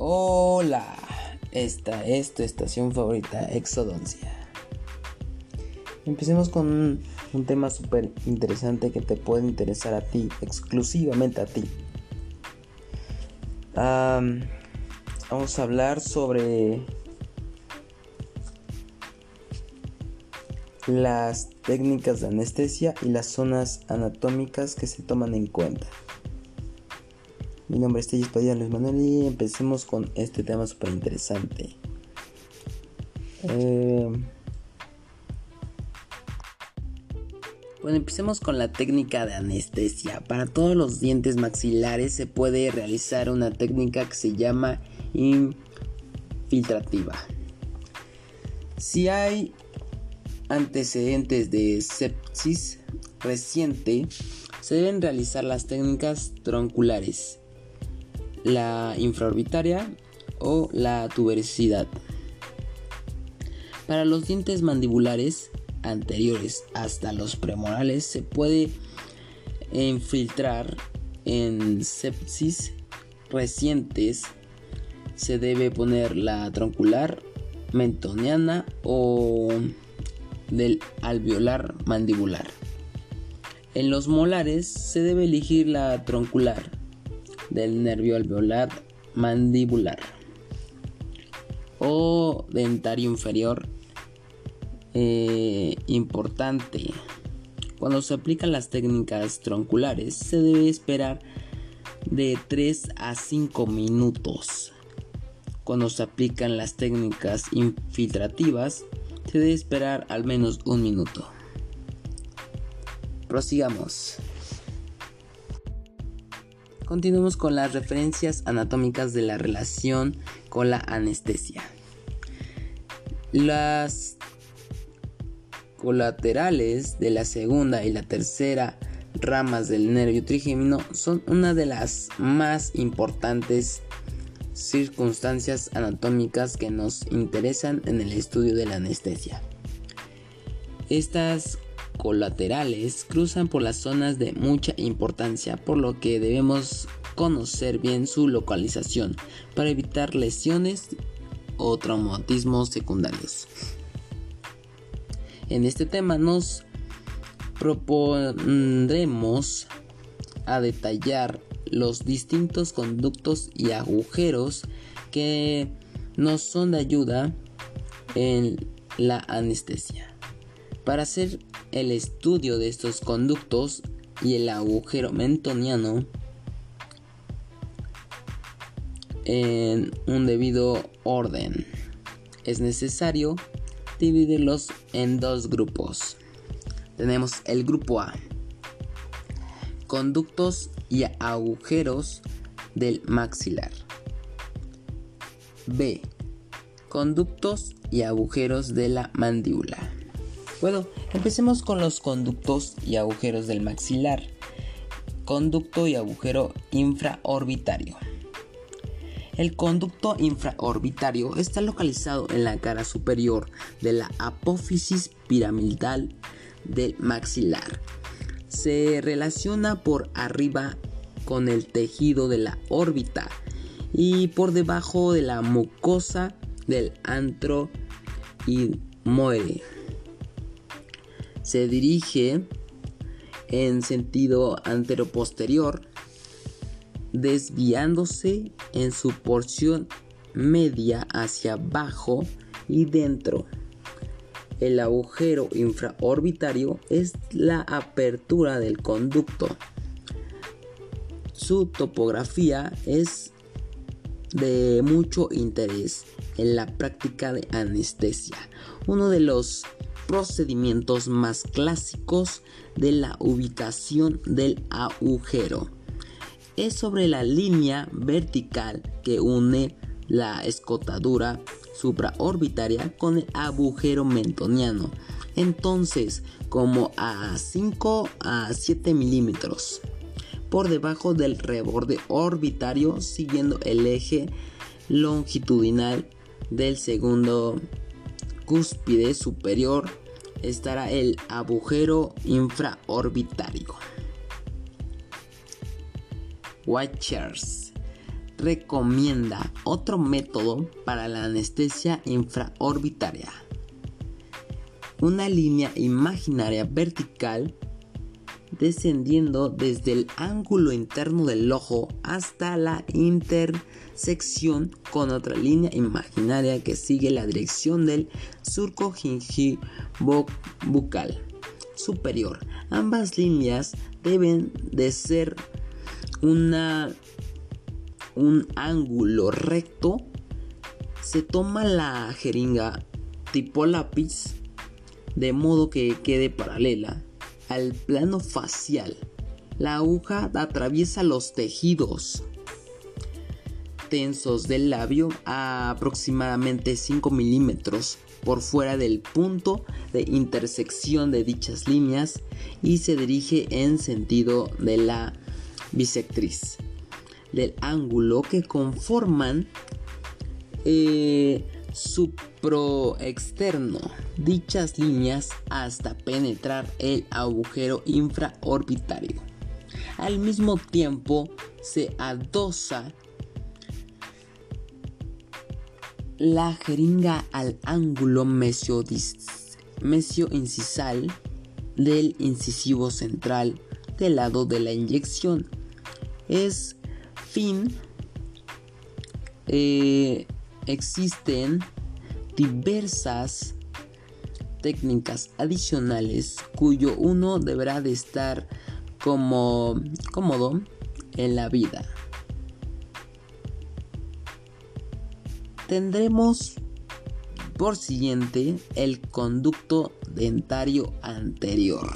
Hola, esta es tu estación favorita, Exodoncia. Empecemos con un, tema súper interesante que te puede interesar a ti, exclusivamente a ti. vamos a hablar sobre las técnicas de anestesia y las zonas anatómicas que se toman en cuenta. Mi nombre es Tellis Padilla Luis Manuel y empecemos con este tema súper interesante. Eh, bueno, empecemos con la técnica de anestesia. Para todos los dientes maxilares se puede realizar una técnica que se llama infiltrativa. Si hay antecedentes de sepsis reciente, se deben realizar las técnicas tronculares la infraorbitaria o la tuberosidad. Para los dientes mandibulares anteriores hasta los premorales se puede infiltrar en sepsis recientes. Se debe poner la troncular mentoniana o del alveolar mandibular. En los molares se debe elegir la troncular del nervio alveolar mandibular o dentario inferior eh, importante. Cuando se aplican las técnicas tronculares se debe esperar de 3 a 5 minutos. Cuando se aplican las técnicas infiltrativas se debe esperar al menos un minuto. Prosigamos. Continuamos con las referencias anatómicas de la relación con la anestesia. Las colaterales de la segunda y la tercera ramas del nervio trigémino son una de las más importantes circunstancias anatómicas que nos interesan en el estudio de la anestesia. Estas colaterales cruzan por las zonas de mucha importancia, por lo que debemos conocer bien su localización para evitar lesiones o traumatismos secundarios. En este tema nos propondremos a detallar los distintos conductos y agujeros que nos son de ayuda en la anestesia. Para hacer el estudio de estos conductos y el agujero mentoniano en un debido orden. Es necesario dividirlos en dos grupos. Tenemos el grupo A, conductos y agujeros del maxilar. B, conductos y agujeros de la mandíbula. Bueno, empecemos con los conductos y agujeros del maxilar. Conducto y agujero infraorbitario. El conducto infraorbitario está localizado en la cara superior de la apófisis piramidal del maxilar. Se relaciona por arriba con el tejido de la órbita y por debajo de la mucosa del antro y muere se dirige en sentido antero-posterior, desviándose en su porción media hacia abajo y dentro. El agujero infraorbitario es la apertura del conducto. Su topografía es de mucho interés en la práctica de anestesia. Uno de los procedimientos más clásicos de la ubicación del agujero. Es sobre la línea vertical que une la escotadura supraorbitaria con el agujero mentoniano. Entonces, como a 5 a 7 milímetros por debajo del reborde orbitario siguiendo el eje longitudinal del segundo cúspide superior estará el agujero infraorbitario. Watchers. recomienda otro método para la anestesia infraorbitaria. Una línea imaginaria vertical descendiendo desde el ángulo interno del ojo hasta la intersección con otra línea imaginaria que sigue la dirección del surco gingivobucal superior. Ambas líneas deben de ser una un ángulo recto, se toma la jeringa tipo lápiz de modo que quede paralela al plano facial. La aguja atraviesa los tejidos del labio a aproximadamente 5 milímetros por fuera del punto de intersección de dichas líneas y se dirige en sentido de la bisectriz del ángulo que conforman eh, su proexterno dichas líneas hasta penetrar el agujero infraorbitario. Al mismo tiempo se adosa la jeringa al ángulo mesio incisal del incisivo central del lado de la inyección. Es fin, eh, existen diversas técnicas adicionales cuyo uno deberá de estar como cómodo en la vida. Tendremos por siguiente el conducto dentario anterior.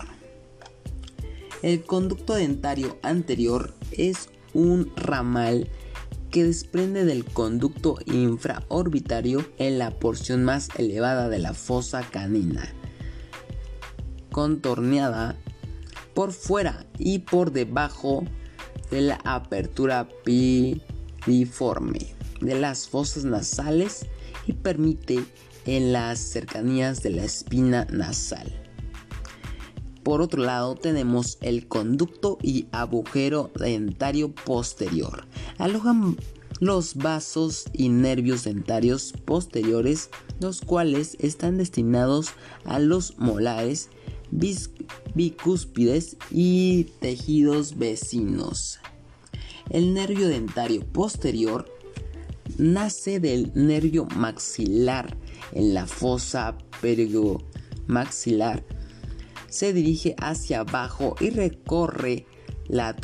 El conducto dentario anterior es un ramal que desprende del conducto infraorbitario en la porción más elevada de la fosa canina, contorneada por fuera y por debajo de la apertura piriforme de las fosas nasales y permite en las cercanías de la espina nasal. Por otro lado tenemos el conducto y agujero dentario posterior. Alojan los vasos y nervios dentarios posteriores, los cuales están destinados a los molares, bicúspides y tejidos vecinos. El nervio dentario posterior nace del nervio maxilar en la fosa maxilar se dirige hacia abajo y recorre la,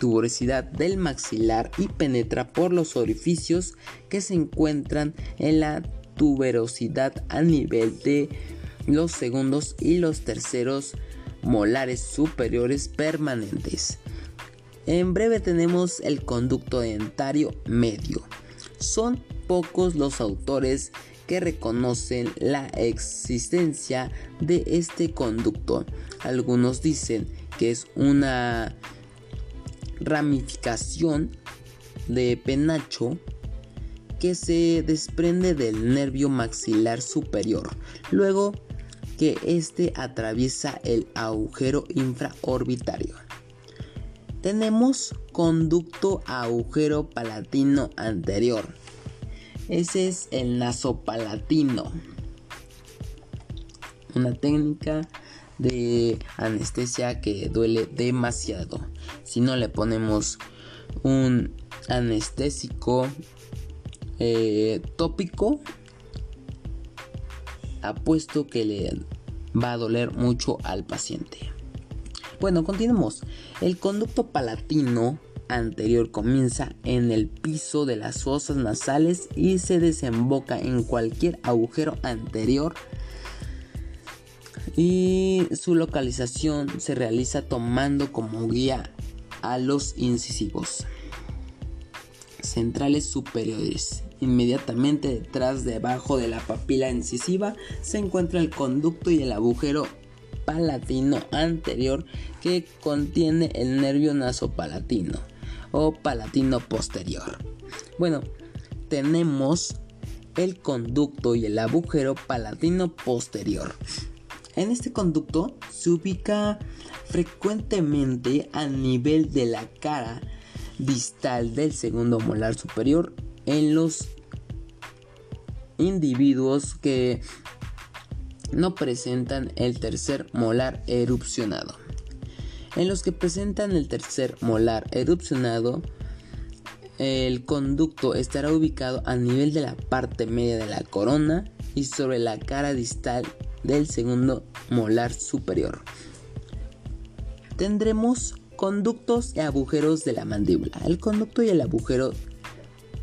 tuberosidad del maxilar y penetra por los orificios que se encuentran en la tuberosidad a nivel de los segundos y los terceros molares superiores permanentes. En breve tenemos el conducto dentario medio. Son pocos los autores que reconocen la existencia de este conducto. Algunos dicen que es una ramificación de penacho que se desprende del nervio maxilar superior, luego que éste atraviesa el agujero infraorbitario. Tenemos conducto agujero palatino anterior, ese es el nasopalatino. Una técnica de anestesia que duele demasiado. Si no le ponemos un anestésico eh, tópico, apuesto que le va a doler mucho al paciente. Bueno, continuemos. El conducto palatino anterior comienza en el piso de las fosas nasales y se desemboca en cualquier agujero anterior y su localización se realiza tomando como guía a los incisivos centrales superiores. Inmediatamente detrás debajo de la papila incisiva se encuentra el conducto y el agujero palatino anterior que contiene el nervio nasopalatino o palatino posterior. Bueno, tenemos el conducto y el agujero palatino posterior. En este conducto se ubica frecuentemente a nivel de la cara distal del segundo molar superior en los individuos que no presentan el tercer molar erupcionado. En los que presentan el tercer molar erupcionado, el conducto estará ubicado a nivel de la parte media de la corona y sobre la cara distal del segundo molar superior. Tendremos conductos y agujeros de la mandíbula. El conducto y el agujero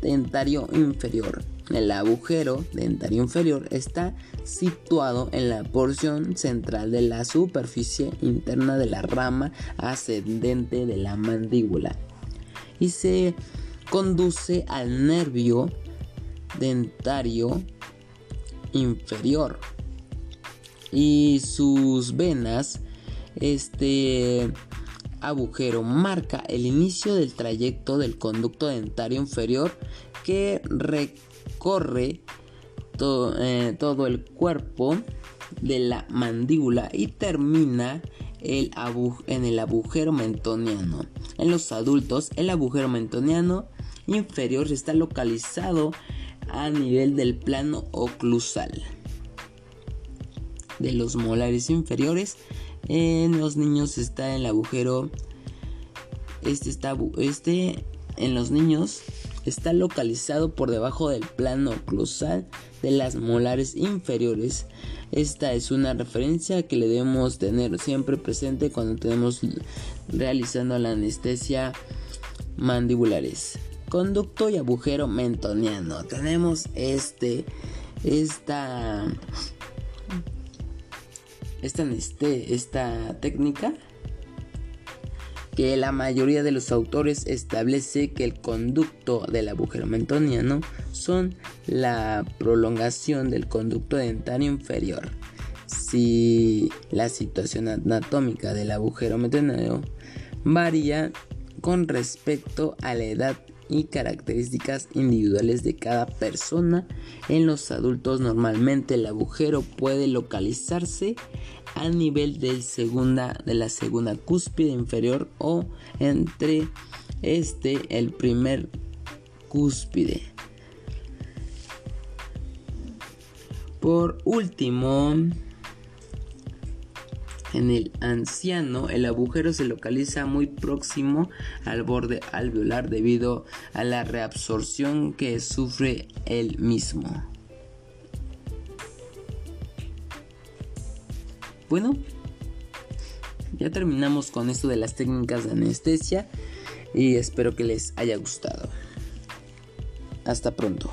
dentario inferior. El agujero dentario inferior está situado en la porción central de la superficie interna de la rama ascendente de la mandíbula y se conduce al nervio dentario inferior. Y sus venas este agujero marca el inicio del trayecto del conducto dentario inferior que recorre eh, todo el cuerpo de la mandíbula y termina el en el agujero mentoniano. En los adultos, el agujero mentoniano inferior está localizado a nivel del plano oclusal de los molares inferiores. En los niños está el agujero. Este está este en los niños está localizado por debajo del plano oclusal de las molares inferiores. Esta es una referencia que le debemos tener siempre presente cuando tenemos realizando la anestesia mandibulares. Conducto y agujero mentoniano. Tenemos este esta esta, esta técnica que la mayoría de los autores establece que el conducto del agujero mentoniano son la prolongación del conducto dentario inferior. Si la situación anatómica del agujero mentoniano varía con respecto a la edad y características individuales de cada persona. En los adultos normalmente el agujero puede localizarse a nivel de la segunda cúspide inferior o entre este el primer cúspide. Por último, en el anciano, el agujero se localiza muy próximo al borde alveolar debido a la reabsorción que sufre el mismo. Bueno, ya terminamos con esto de las técnicas de anestesia y espero que les haya gustado. Hasta pronto.